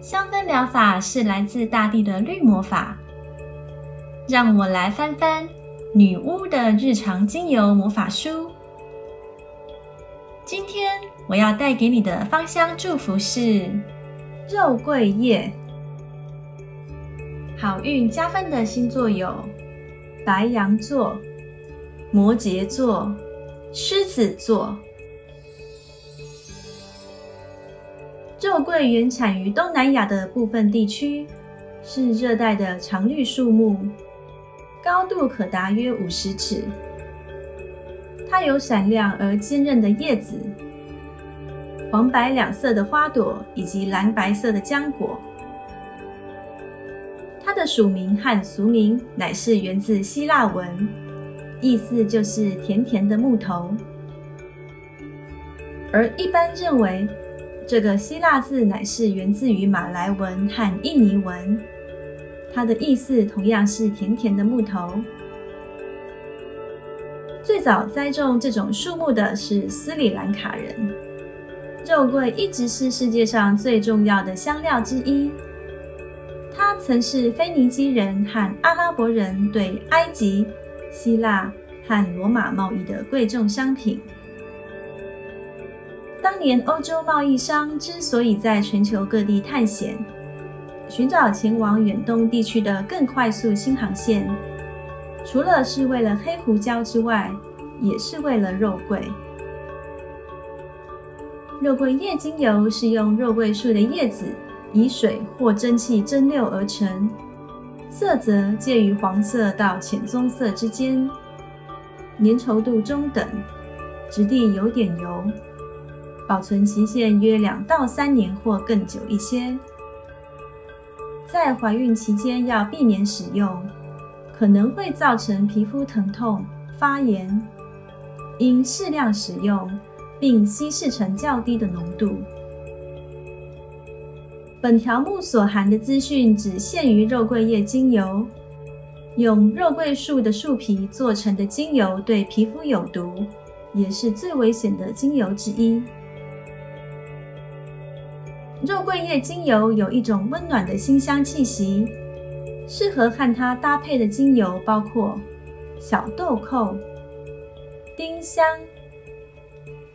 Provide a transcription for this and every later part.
香氛疗法是来自大地的绿魔法。让我来翻翻女巫的日常精油魔法书。今天我要带给你的芳香祝福是肉桂叶。好运加分的星座有白羊座、摩羯座、狮子座。肉桂原产于东南亚的部分地区，是热带的常绿树木，高度可达约五十尺。它有闪亮而坚韧的叶子，黄白两色的花朵以及蓝白色的浆果。它的属名和俗名乃是源自希腊文，意思就是甜甜的木头，而一般认为。这个希腊字乃是源自于马来文和印尼文，它的意思同样是甜甜的木头。最早栽种这种树木的是斯里兰卡人。肉桂一直是世界上最重要的香料之一，它曾是腓尼基人和阿拉伯人对埃及、希腊和罗马贸易的贵重商品。当年欧洲贸易商之所以在全球各地探险，寻找前往远东地区的更快速新航线，除了是为了黑胡椒之外，也是为了肉桂。肉桂叶精油是用肉桂树的叶子以水或蒸汽蒸馏而成，色泽介于黄色到浅棕色之间，粘稠度中等，质地有点油。保存期限约两到三年或更久一些。在怀孕期间要避免使用，可能会造成皮肤疼痛、发炎。应适量使用，并稀释成较低的浓度。本条目所含的资讯只限于肉桂叶精油。用肉桂树的树皮做成的精油对皮肤有毒，也是最危险的精油之一。肉桂叶精油有一种温暖的馨香气息，适合和它搭配的精油包括小豆蔻、丁香、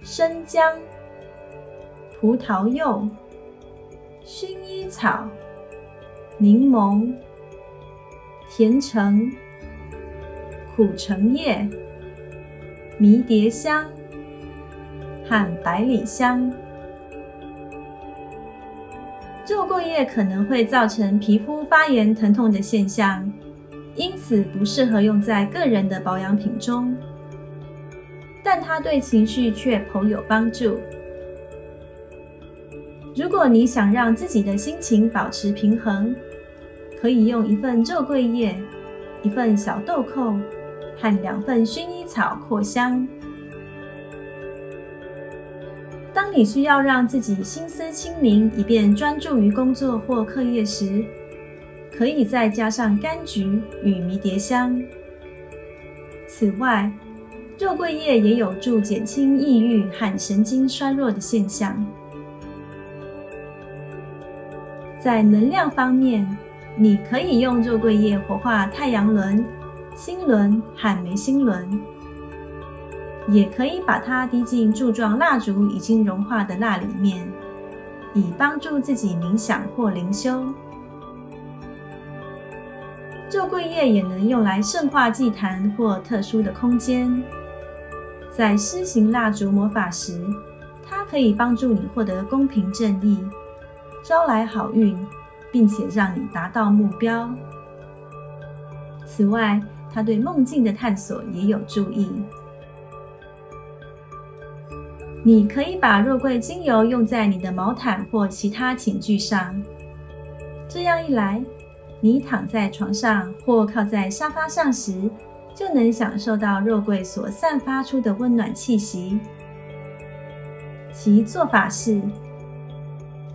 生姜、葡萄柚、薰衣草、柠檬、甜橙、苦橙叶、迷迭香和百里香。肉桂叶可能会造成皮肤发炎、疼痛的现象，因此不适合用在个人的保养品中。但它对情绪却颇有帮助。如果你想让自己的心情保持平衡，可以用一份肉桂叶、一份小豆蔻和两份薰衣草扩香。当你需要让自己心思清明，以便专注于工作或课业时，可以再加上柑橘与迷迭香。此外，肉桂叶也有助减轻抑郁和神经衰弱的现象。在能量方面，你可以用肉桂叶活化太阳轮、心轮和眉心轮。也可以把它滴进柱状蜡烛已经融化的蜡里面，以帮助自己冥想或灵修。肉桂叶也能用来圣化祭坛或特殊的空间。在施行蜡烛魔法时，它可以帮助你获得公平正义，招来好运，并且让你达到目标。此外，它对梦境的探索也有助益。你可以把肉桂精油用在你的毛毯或其他寝具上，这样一来，你躺在床上或靠在沙发上时，就能享受到肉桂所散发出的温暖气息。其做法是：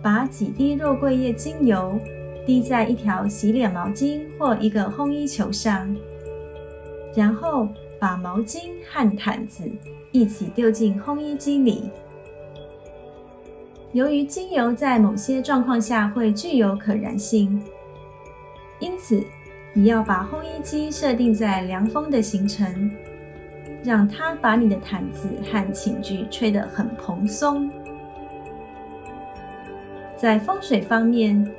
把几滴肉桂叶精油滴在一条洗脸毛巾或一个烘衣球上，然后把毛巾和毯子。一起丢进烘衣机里。由于精油在某些状况下会具有可燃性，因此你要把烘衣机设定在凉风的形成，让它把你的毯子和寝具吹得很蓬松。在风水方面，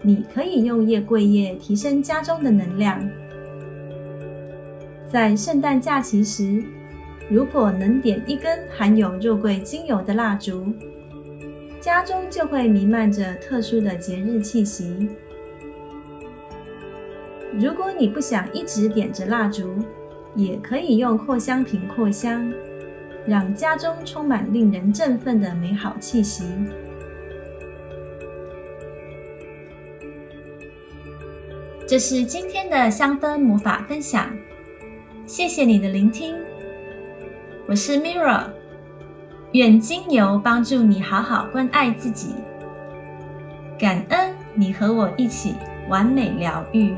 你可以用叶桂叶提升家中的能量。在圣诞假期时。如果能点一根含有肉桂精油的蜡烛，家中就会弥漫着特殊的节日气息。如果你不想一直点着蜡烛，也可以用扩香瓶扩香，让家中充满令人振奋的美好气息。这是今天的香氛魔法分享，谢谢你的聆听。我是 Mirra，愿精油帮助你好好关爱自己，感恩你和我一起完美疗愈。